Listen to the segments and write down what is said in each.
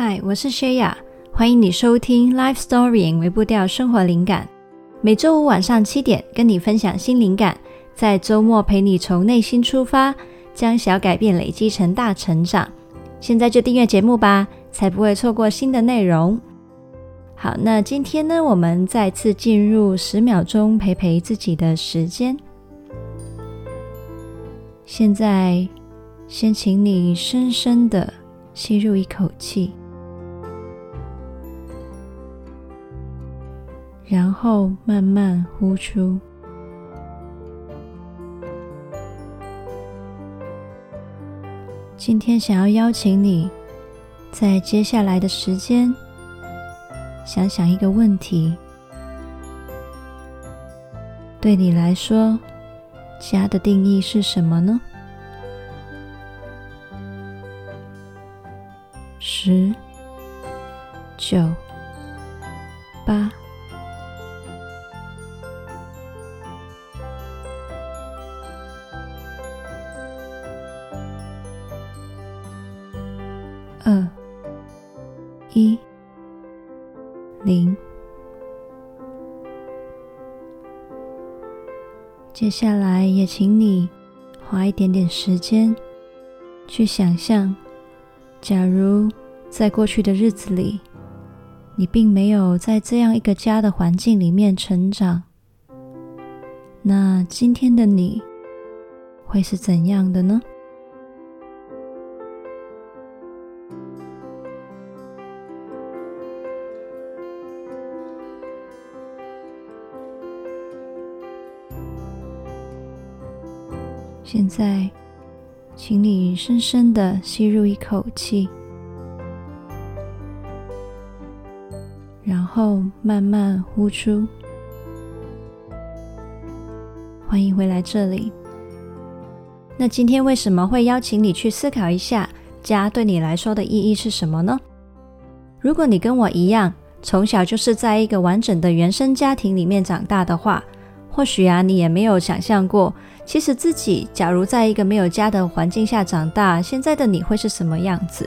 嗨，我是薛雅，欢迎你收听《Life Story》微步调生活灵感。每周五晚上七点，跟你分享新灵感，在周末陪你从内心出发，将小改变累积成大成长。现在就订阅节目吧，才不会错过新的内容。好，那今天呢，我们再次进入十秒钟陪陪自己的时间。现在，先请你深深的吸入一口气，然后慢慢呼出。今天想要邀请你，在接下来的时间，想想一个问题：对你来说，家的定义是什么呢？十、九、八、接下来也请你花一点点时间去想象，假如在过去的日子里，你并没有在这样一个家的环境里面成长，那今天的你会是怎样的呢？现在，请你深深的吸入一口气，然后慢慢呼出。欢迎回来这里。那今天为什么会邀请你去思考一下家对你来说的意义是什么呢？如果你跟我一样，从小就是在一个完整的原生家庭里面长大的话，或许啊，你也没有想象过。其实自己假如在一个没有家的环境下长大，现在的你会是什么样子？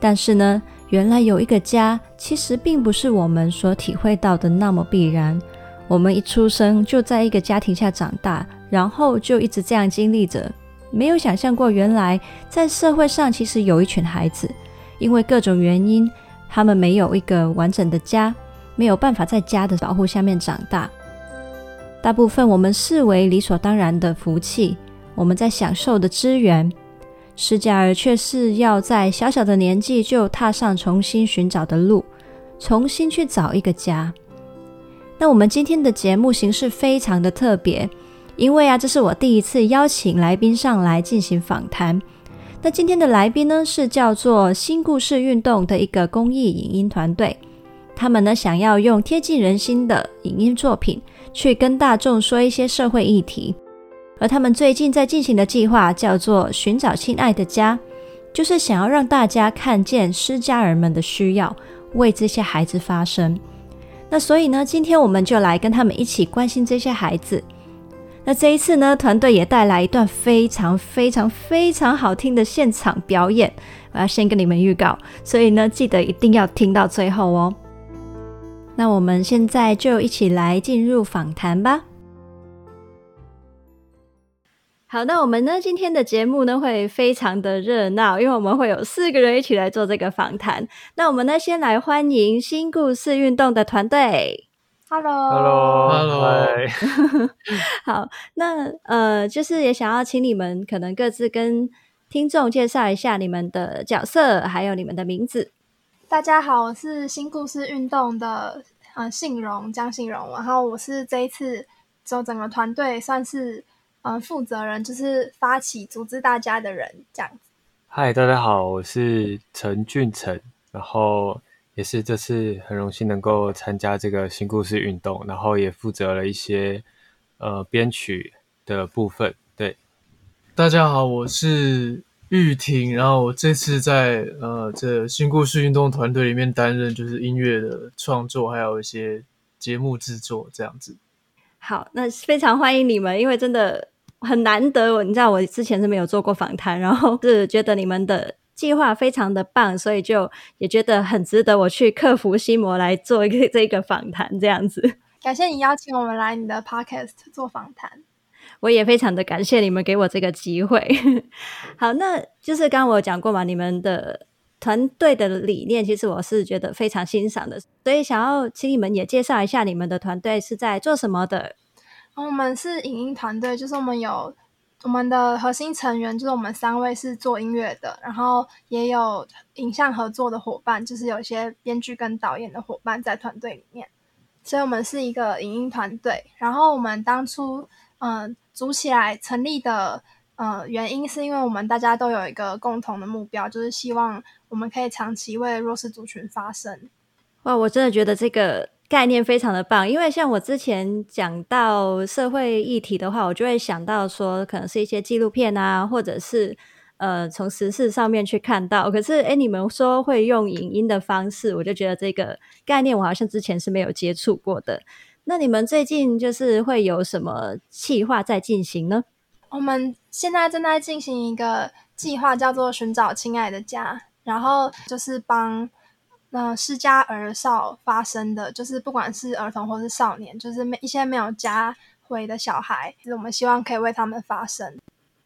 但是呢，原来有一个家，其实并不是我们所体会到的那么必然。我们一出生就在一个家庭下长大，然后就一直这样经历着，没有想象过原来在社会上其实有一群孩子，因为各种原因，他们没有一个完整的家，没有办法在家的保护下面长大。大部分我们视为理所当然的福气，我们在享受的资源，失家儿却是要在小小的年纪就踏上重新寻找的路，重新去找一个家。那我们今天的节目形式非常的特别，因为啊，这是我第一次邀请来宾上来进行访谈。那今天的来宾呢，是叫做新故事运动的一个公益影音团队，他们呢想要用贴近人心的影音作品。去跟大众说一些社会议题，而他们最近在进行的计划叫做“寻找亲爱的家”，就是想要让大家看见失家人们的需要，为这些孩子发声。那所以呢，今天我们就来跟他们一起关心这些孩子。那这一次呢，团队也带来一段非常非常非常好听的现场表演，我要先跟你们预告，所以呢，记得一定要听到最后哦。那我们现在就一起来进入访谈吧。好，那我们呢，今天的节目呢，会非常的热闹，因为我们会有四个人一起来做这个访谈。那我们呢，先来欢迎新故事运动的团队。Hello，Hello，Hello。好，那呃，就是也想要请你们可能各自跟听众介绍一下你们的角色，还有你们的名字。大家好，我是新故事运动的呃信荣江信荣，然后我是这一次就整个团队算是呃负责人，就是发起组织大家的人这样子。嗨，大家好，我是陈俊成，然后也是这次很荣幸能够参加这个新故事运动，然后也负责了一些呃编曲的部分。对，大家好，我是。玉婷，然后我这次在呃这新故事运动团队里面担任就是音乐的创作，还有一些节目制作这样子。好，那非常欢迎你们，因为真的很难得，你知道我之前是没有做过访谈，然后是觉得你们的计划非常的棒，所以就也觉得很值得我去克服心魔来做一个这个访谈这样子。感谢你邀请我们来你的 podcast 做访谈，我也非常的感谢你们给我这个机会。好，那就是刚刚我讲过嘛，你们的团队的理念，其实我是觉得非常欣赏的，所以想要请你们也介绍一下你们的团队是在做什么的。我们是影音团队，就是我们有。我们的核心成员就是我们三位是做音乐的，然后也有影像合作的伙伴，就是有些编剧跟导演的伙伴在团队里面，所以我们是一个影音团队。然后我们当初嗯、组起来成立的呃原因，是因为我们大家都有一个共同的目标，就是希望我们可以长期为弱势族群发声。哇，我真的觉得这个。概念非常的棒，因为像我之前讲到社会议题的话，我就会想到说，可能是一些纪录片啊，或者是呃从时事上面去看到。可是，诶，你们说会用影音的方式，我就觉得这个概念我好像之前是没有接触过的。那你们最近就是会有什么计划在进行呢？我们现在正在进行一个计划，叫做“寻找亲爱的家”，然后就是帮。那失家儿少发生的，就是不管是儿童或是少年，就是没一些没有家回的小孩，就是我们希望可以为他们发声。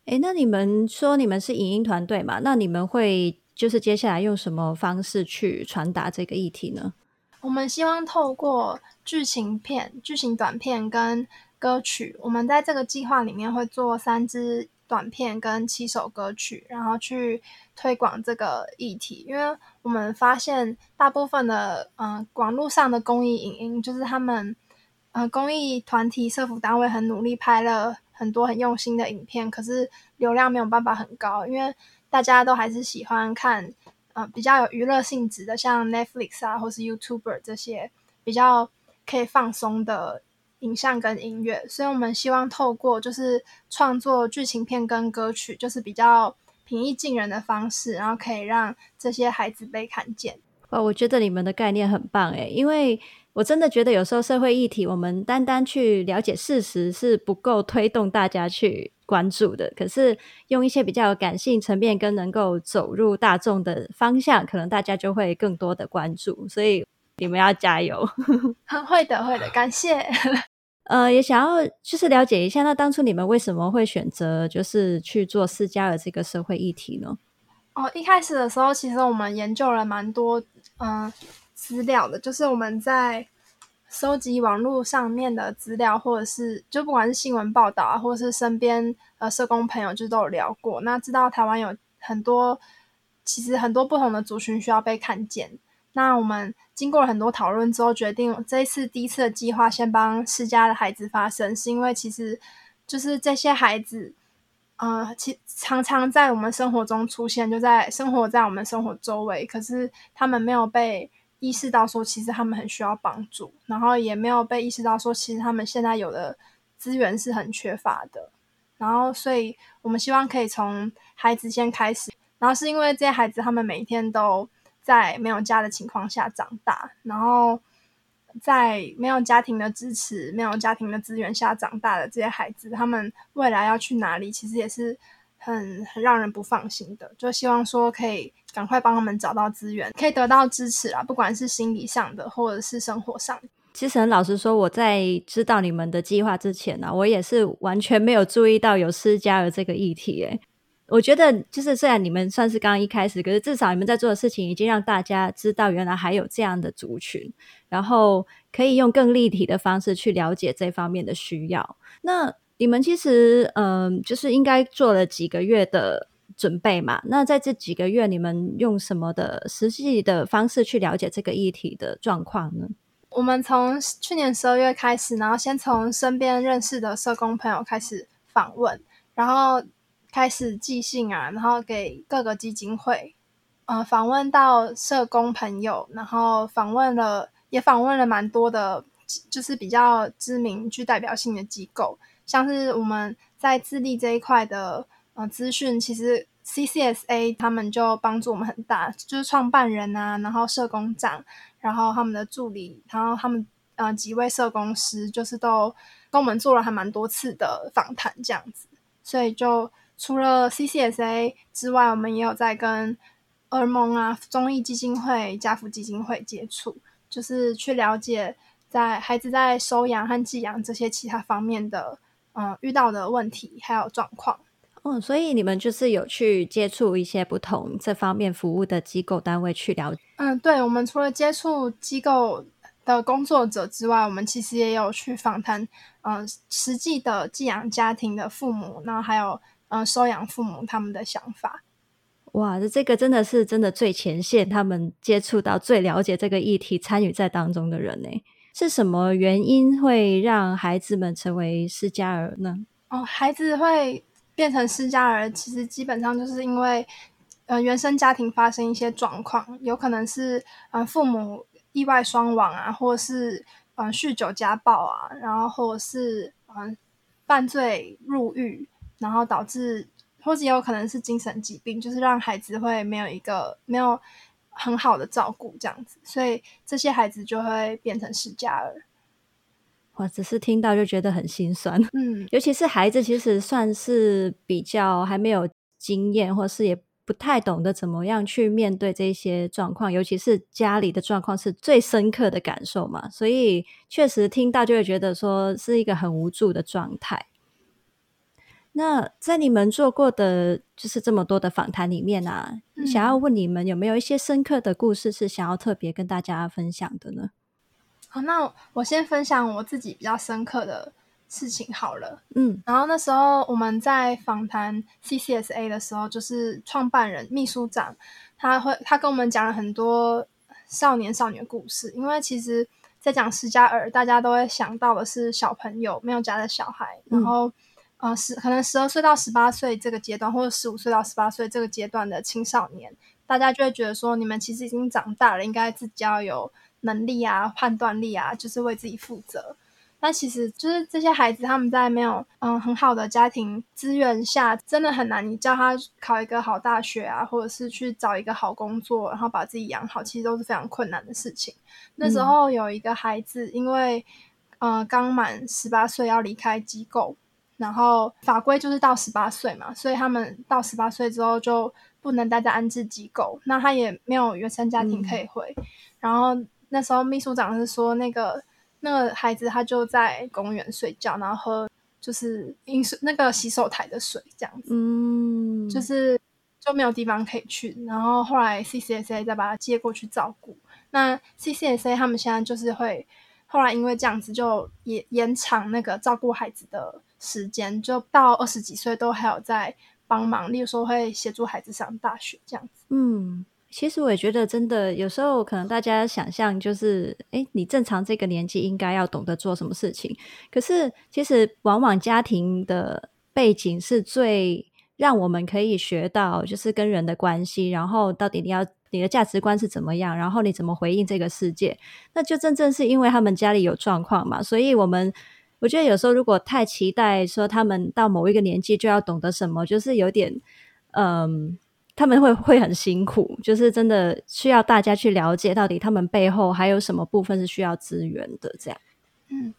诶，那你们说你们是影音团队嘛？那你们会就是接下来用什么方式去传达这个议题呢？我们希望透过剧情片、剧情短片跟歌曲，我们在这个计划里面会做三支。短片跟七首歌曲，然后去推广这个议题，因为我们发现大部分的嗯、呃、网络上的公益影音，就是他们呃公益团体、社福单位很努力拍了很多很用心的影片，可是流量没有办法很高，因为大家都还是喜欢看呃比较有娱乐性质的，像 Netflix 啊，或是 YouTuber 这些比较可以放松的。影像跟音乐，所以我们希望透过就是创作剧情片跟歌曲，就是比较平易近人的方式，然后可以让这些孩子被看见。哇，我觉得你们的概念很棒诶，因为我真的觉得有时候社会议题，我们单单去了解事实是不够推动大家去关注的。可是用一些比较有感性层面跟能够走入大众的方向，可能大家就会更多的关注。所以你们要加油。会的，会的，感谢。呃，也想要就是了解一下，那当初你们为什么会选择就是去做私家的这个社会议题呢？哦，一开始的时候，其实我们研究了蛮多嗯、呃、资料的，就是我们在收集网络上面的资料，或者是就不管是新闻报道啊，或者是身边呃社工朋友就都有聊过，那知道台湾有很多其实很多不同的族群需要被看见。那我们经过了很多讨论之后，决定这一次第一次的计划先帮失家的孩子发声，是因为其实就是这些孩子，呃，其常常在我们生活中出现，就在生活在我们生活周围，可是他们没有被意识到说，其实他们很需要帮助，然后也没有被意识到说，其实他们现在有的资源是很缺乏的，然后所以我们希望可以从孩子先开始，然后是因为这些孩子他们每一天都。在没有家的情况下长大，然后在没有家庭的支持、没有家庭的资源下长大的这些孩子，他们未来要去哪里，其实也是很很让人不放心的。就希望说可以赶快帮他们找到资源，可以得到支持啊，不管是心理上的或者是生活上。其实很老实说，我在知道你们的计划之前呢、我也是完全没有注意到有失家儿这个议题，诶。我觉得，就是虽然你们算是刚刚一开始，可是至少你们在做的事情已经让大家知道，原来还有这样的族群，然后可以用更立体的方式去了解这方面的需要。那你们其实，嗯、就是应该做了几个月的准备嘛？那在这几个月，你们用什么的实际的方式去了解这个议题的状况呢？我们从去年十二月开始，然后先从身边认识的社工朋友开始访问，然后。开始寄信啊，然后给各个基金会，呃，访问到社工朋友，然后访问了，也访问了蛮多的，就是比较知名、具代表性的机构，像是我们在智力这一块的呃资讯，其实 CCSA 他们就帮助我们很大，就是创办人啊，然后社工长，然后他们的助理，然后他们呃几位社工师，就是都跟我们做了还蛮多次的访谈这样子，所以就。除了 CCSA 之外，我们也有在跟儿盟啊、综艺基金会、家福基金会接触，就是去了解在孩子在收养和寄养这些其他方面的嗯遇到的问题还有状况。嗯，所以你们就是有去接触一些不同这方面服务的机构单位去了解。嗯，对，我们除了接触机构的工作者之外，我们其实也有去访谈，嗯、呃，实际的寄养家庭的父母，然后还有嗯、呃，收养父母他们的想法。哇，这这个真的是真的最前线，他们接触到最了解这个议题、参与在当中的人呢？是什么原因会让孩子们成为失家儿呢？哦，孩子会。变成失家儿，其实基本上就是因为，呃，原生家庭发生一些状况，有可能是，呃，父母意外双亡啊，或是，呃，酗酒家暴啊，然后或者是，呃，犯罪入狱，然后导致，或者也有可能是精神疾病，就是让孩子会没有一个没有很好的照顾这样子，所以这些孩子就会变成失家儿。我只是听到就觉得很心酸，嗯，尤其是孩子，其实算是比较还没有经验，或是也不太懂得怎么样去面对这些状况，尤其是家里的状况是最深刻的感受嘛，所以确实听到就会觉得说是一个很无助的状态。那在你们做过的就是这么多的访谈里面啊，嗯，想要问你们有没有一些深刻的故事是想要特别跟大家分享的呢？好，那我先分享我自己比较深刻的事情好了。嗯，然后那时候我们在访谈 CCSA 的时候，就是创办人、秘书长，他会他跟我们讲了很多少年少女的故事。因为其实，在讲施加尔，大家都会想到的是小朋友没有家的小孩，然后、嗯、呃十可能十二岁到十八岁这个阶段，或者十五岁到十八岁这个阶段的青少年，大家就会觉得说，你们其实已经长大了，应该自己要有。能力啊，判断力啊，就是为自己负责。那其实就是这些孩子，他们在没有嗯很好的家庭资源下，真的很难。你叫他考一个好大学啊，或者是去找一个好工作，然后把自己养好，其实都是非常困难的事情。那时候有一个孩子，因为嗯刚满十八岁要离开机构，然后法规就是到十八岁嘛，所以他们到十八岁之后就不能待在安置机构。那他也没有原生家庭可以回，嗯、然后。那时候秘书长是说，那个那个孩子他就在公园睡觉，然后喝就是饮水那个洗手台的水这样子，嗯，就是就没有地方可以去。然后后来 CCSA 再把他接过去照顾。那 CCSA 他们现在就是会后来因为这样子就延延长那个照顾孩子的时间，就到二十几岁都还有在帮忙，例如说会协助孩子上大学这样子，嗯。其实我也觉得，真的有时候可能大家想象就是，诶，你正常这个年纪应该要懂得做什么事情。可是其实往往家庭的背景是最让我们可以学到，就是跟人的关系，然后到底你要你的价值观是怎么样，然后你怎么回应这个世界。那就真正是因为他们家里有状况嘛，所以我们我觉得有时候如果太期待说他们到某一个年纪就要懂得什么，就是有点嗯。他们会会很辛苦，就是真的需要大家去了解到底他们背后还有什么部分是需要资源的。这样，嗯，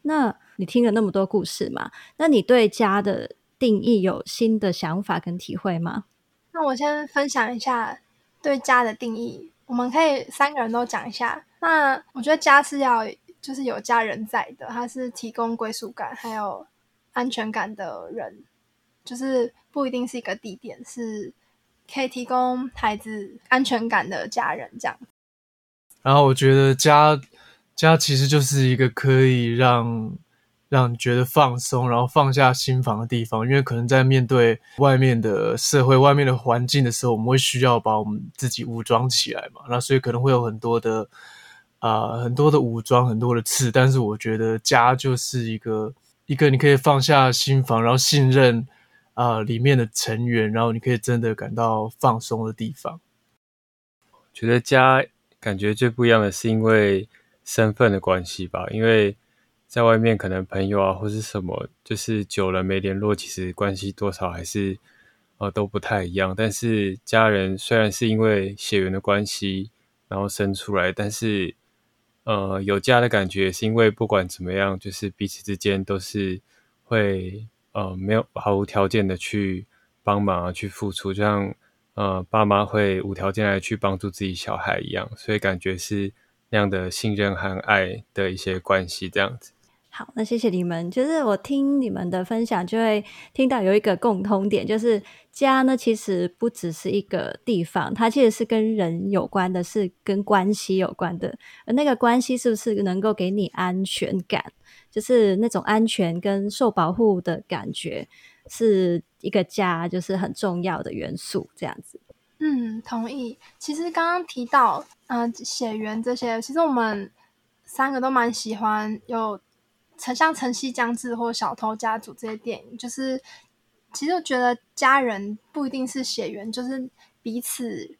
那你听了那么多故事嘛？那你对家的定义有新的想法跟体会吗？那我先分享一下对家的定义，我们可以三个人都讲一下。那我觉得家是要就是有家人在的，它是提供归属感还有安全感的人，就是不一定是一个地点是。可以提供孩子安全感的家人，这样。然后我觉得家家其实就是一个可以让让你觉得放松，然后放下心防的地方。因为可能在面对外面的社会、外面的环境的时候，我们会需要把我们自己武装起来嘛。那所以可能会有很多的啊、很多的武装，很多的刺。但是我觉得家就是一个一个你可以放下心防，然后信任。啊、呃，里面的成员，然后你可以真的感到放松的地方。觉得家感觉最不一样的是因为身份的关系吧，因为在外面可能朋友啊或是什么，就是久了没联络，其实关系多少还是呃都不太一样。但是家人虽然是因为血缘的关系然后生出来，但是呃有家的感觉是因为不管怎么样，就是彼此之间都是会。呃，没有毫无条件的去帮忙啊，去付出，就像呃爸妈会无条件来去帮助自己小孩一样，所以感觉是那样的信任和爱的一些关系这样子。好，那谢谢你们。就是我听你们的分享，就会听到有一个共通点，就是家呢，其实不只是一个地方，它其实是跟人有关的，是跟关系有关的。而那个关系是不是能够给你安全感？就是那种安全跟受保护的感觉，是一个家就是很重要的元素。这样子，嗯，同意。其实刚刚提到，嗯、血缘这些，其实我们三个都蛮喜欢有。像《晨曦将至》或《小偷家族》这些电影，就是其实我觉得家人不一定是血缘，就是彼此，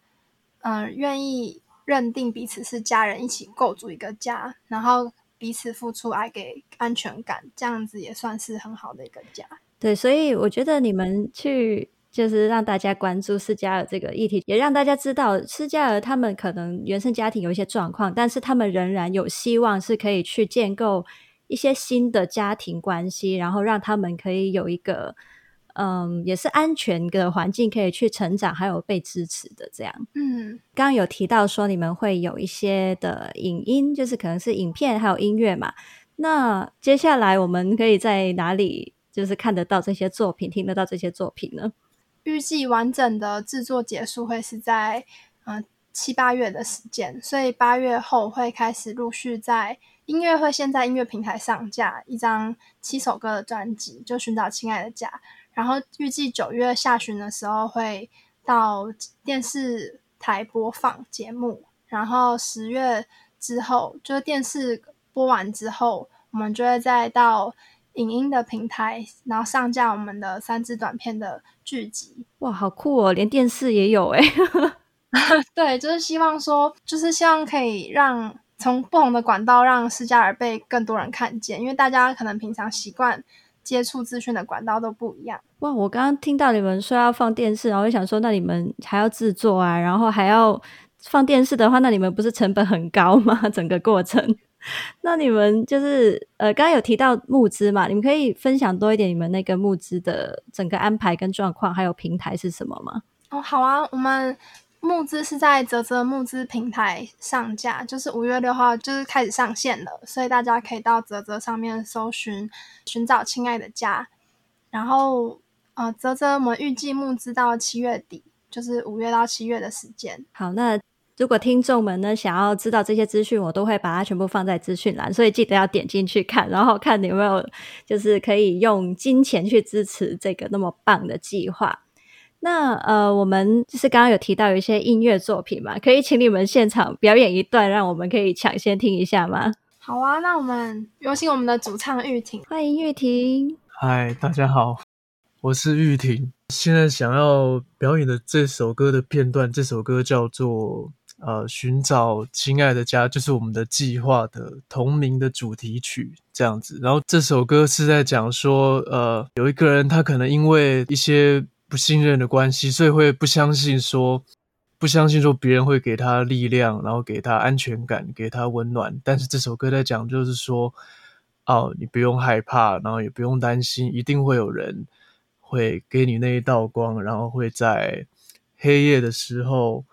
嗯、愿意认定彼此是家人，一起构筑一个家，然后彼此付出爱，给安全感，这样子也算是很好的一个家。对，所以我觉得你们去就是让大家关注思佳儿这个议题，也让大家知道思佳儿他们可能原生家庭有一些状况，但是他们仍然有希望是可以去建构。一些新的家庭关系，然后让他们可以有一个，嗯，也是安全的环境，可以去成长，还有被支持的这样。嗯，刚刚有提到说你们会有一些的影音，就是可能是影片，还有音乐嘛。那接下来我们可以在哪里，就是看得到这些作品，听得到这些作品呢？预计完整的制作结束会是在嗯七八月的时间，所以八月后会开始陆续在。音乐会先在音乐平台上架一张七首歌的专辑，就寻找亲爱的家。然后预计九月下旬的时候会到电视台播放节目，然后十月之后，就是电视播完之后，我们就会再到影音的平台，然后上架我们的三支短片的剧集。哇，好酷哦！连电视也有哎。对，就是希望说，就是希望可以让。从不同的管道让施加尔被更多人看见，因为大家可能平常习惯接触资讯的管道都不一样。哇，我刚刚听到你们说要放电视，然后我想说，那你们还要制作啊，然后还要放电视的话，那你们不是成本很高吗？整个过程，那你们就是呃，刚刚有提到募资嘛，你们可以分享多一点你们那个募资的整个安排跟状况，还有平台是什么吗？哦，好啊，我们。募资是在泽泽募资平台上架，就是五月六号就是开始上线了，所以大家可以到泽泽上面搜寻寻找亲爱的家，然后呃泽泽我们预计募资到七月底，就是五月到七月的时间。好，那如果听众们呢想要知道这些资讯，我都会把它全部放在资讯栏，所以记得要点进去看，然后看你有没有就是可以用金钱去支持这个那么棒的计划。那呃，我们就是刚刚有提到有一些音乐作品嘛，可以请你们现场表演一段，让我们可以抢先听一下吗？好啊，那我们有请我们的主唱玉婷，欢迎玉婷。嗨，大家好，我是玉婷。现在想要表演的这首歌的片段，这首歌叫做呃，寻找亲爱的家，就是我们的计划的同名的主题曲这样子。然后这首歌是在讲说，呃，有一个人他可能因为一些不信任的关系，所以会不相信说，不相信说别人会给他力量，然后给他安全感，给他温暖。但是这首歌在讲，就是说，哦，你不用害怕，然后也不用担心，一定会有人会给你那一道光，然后会在黑夜的时候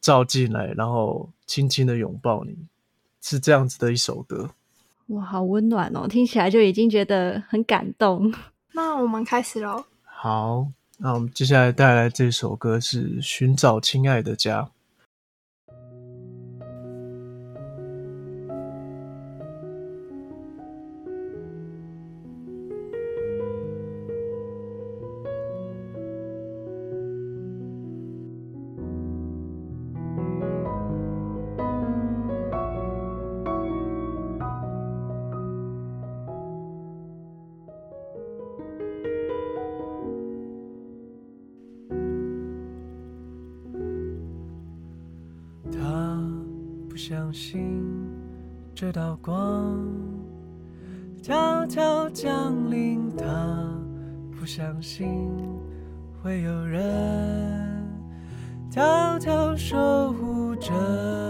照进来，然后轻轻的拥抱你，是这样子的一首歌。哇，好温暖哦，听起来就已经觉得很感动。那我们开始喽。好。那我们接下来带来这首歌是《寻找亲爱的家》。悄悄守护着。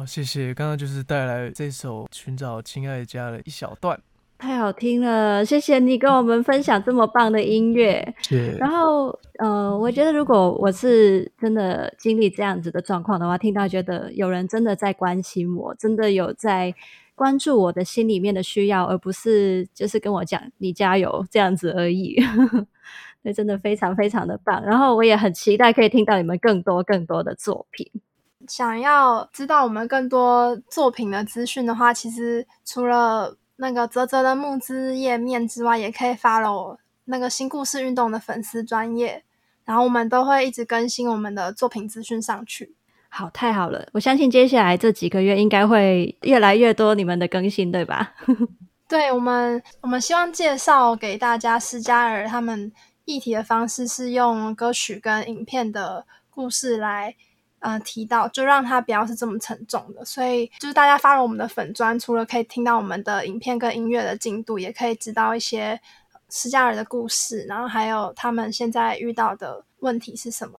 好，谢谢。刚刚就是带来这首《寻找亲爱的家》的一小段，太好听了，谢谢你跟我们分享这么棒的音乐。谢谢。然后，呃，我觉得如果我是真的经历这样子的状况的话，听到觉得有人真的在关心我，真的有在关注我的心里面的需要，而不是就是跟我讲你加油这样子而已。那真的非常非常的棒。然后我也很期待可以听到你们更多更多的作品。想要知道我们更多作品的资讯的话，其实除了那个泽泽的募资页面之外，也可以 follow 那个新故事运动的粉丝专业，然后我们都会一直更新我们的作品资讯上去。好，太好了！我相信接下来这几个月应该会越来越多你们的更新，对吧？对，我们，我们希望介绍给大家施加尔他们议题的方式是用歌曲跟影片的故事来。呃，提到就让它不要是这么沉重的，所以就是大家发了我们的粉专，除了可以听到我们的影片跟音乐的进度，也可以知道一些失家人的故事，然后还有他们现在遇到的问题是什么。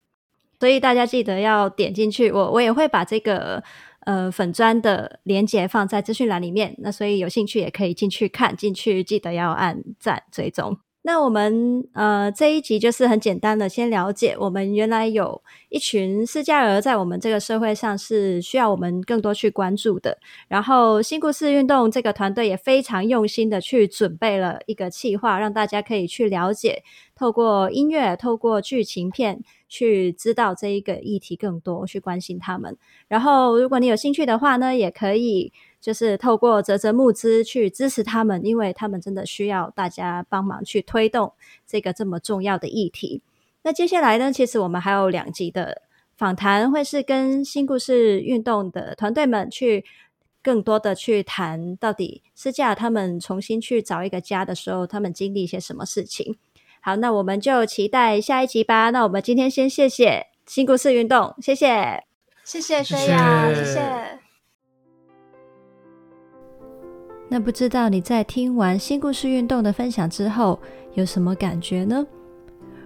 所以大家记得要点进去，我我也会把这个呃粉专的连接放在资讯栏里面，那所以有兴趣也可以进去看，进去记得要按赞追踪。那我们呃这一集就是很简单的先了解，我们原来有一群失家儿在我们这个社会上是需要我们更多去关注的。然后新故事运动这个团队也非常用心的去准备了一个企划，让大家可以去了解，透过音乐、透过剧情片去知道这一个议题更多，去关心他们。然后如果你有兴趣的话呢，也可以。就是透过泽泽募资去支持他们，因为他们真的需要大家帮忙去推动这个这么重要的议题。那接下来呢，其实我们还有两集的访谈，会是跟新故事运动的团队们去更多的去谈，到底私家他们重新去找一个家的时候，他们经历一些什么事情。好，那我们就期待下一集吧。那我们今天先谢谢新故事运动，谢谢，谢谢水雅，谢谢。那不知道你在听完新故事运动的分享之后有什么感觉呢？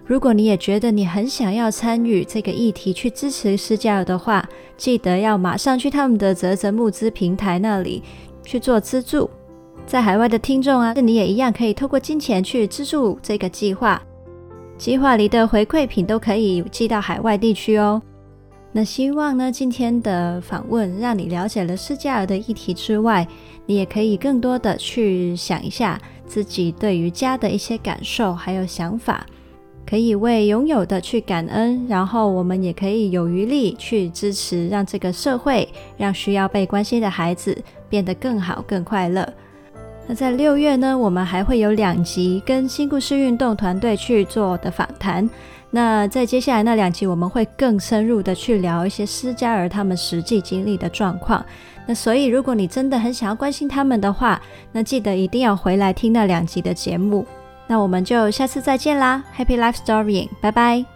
如果你也觉得你很想要参与这个议题，去支持失家儿的话，记得要马上去他们的泽泽募资平台那里去做资助。在海外的听众啊，你也一样可以透过金钱去资助这个计划，计划里的回馈品都可以寄到海外地区哦。那希望呢，今天的访问让你了解了失家儿的议题之外，你也可以更多的去想一下自己对于家的一些感受还有想法，可以为拥有的去感恩，然后我们也可以有余力去支持，让这个社会，让需要被关心的孩子变得更好、更快乐。那在六月呢，我们还会有两集跟新故事运动团队去做的访谈。那在接下来那两集，我们会更深入的去聊一些施加尔他们实际经历的状况。那所以，如果你真的很想要关心他们的话，那记得一定要回来听那两集的节目。那我们就下次再见啦，Happy Life Storying，拜拜。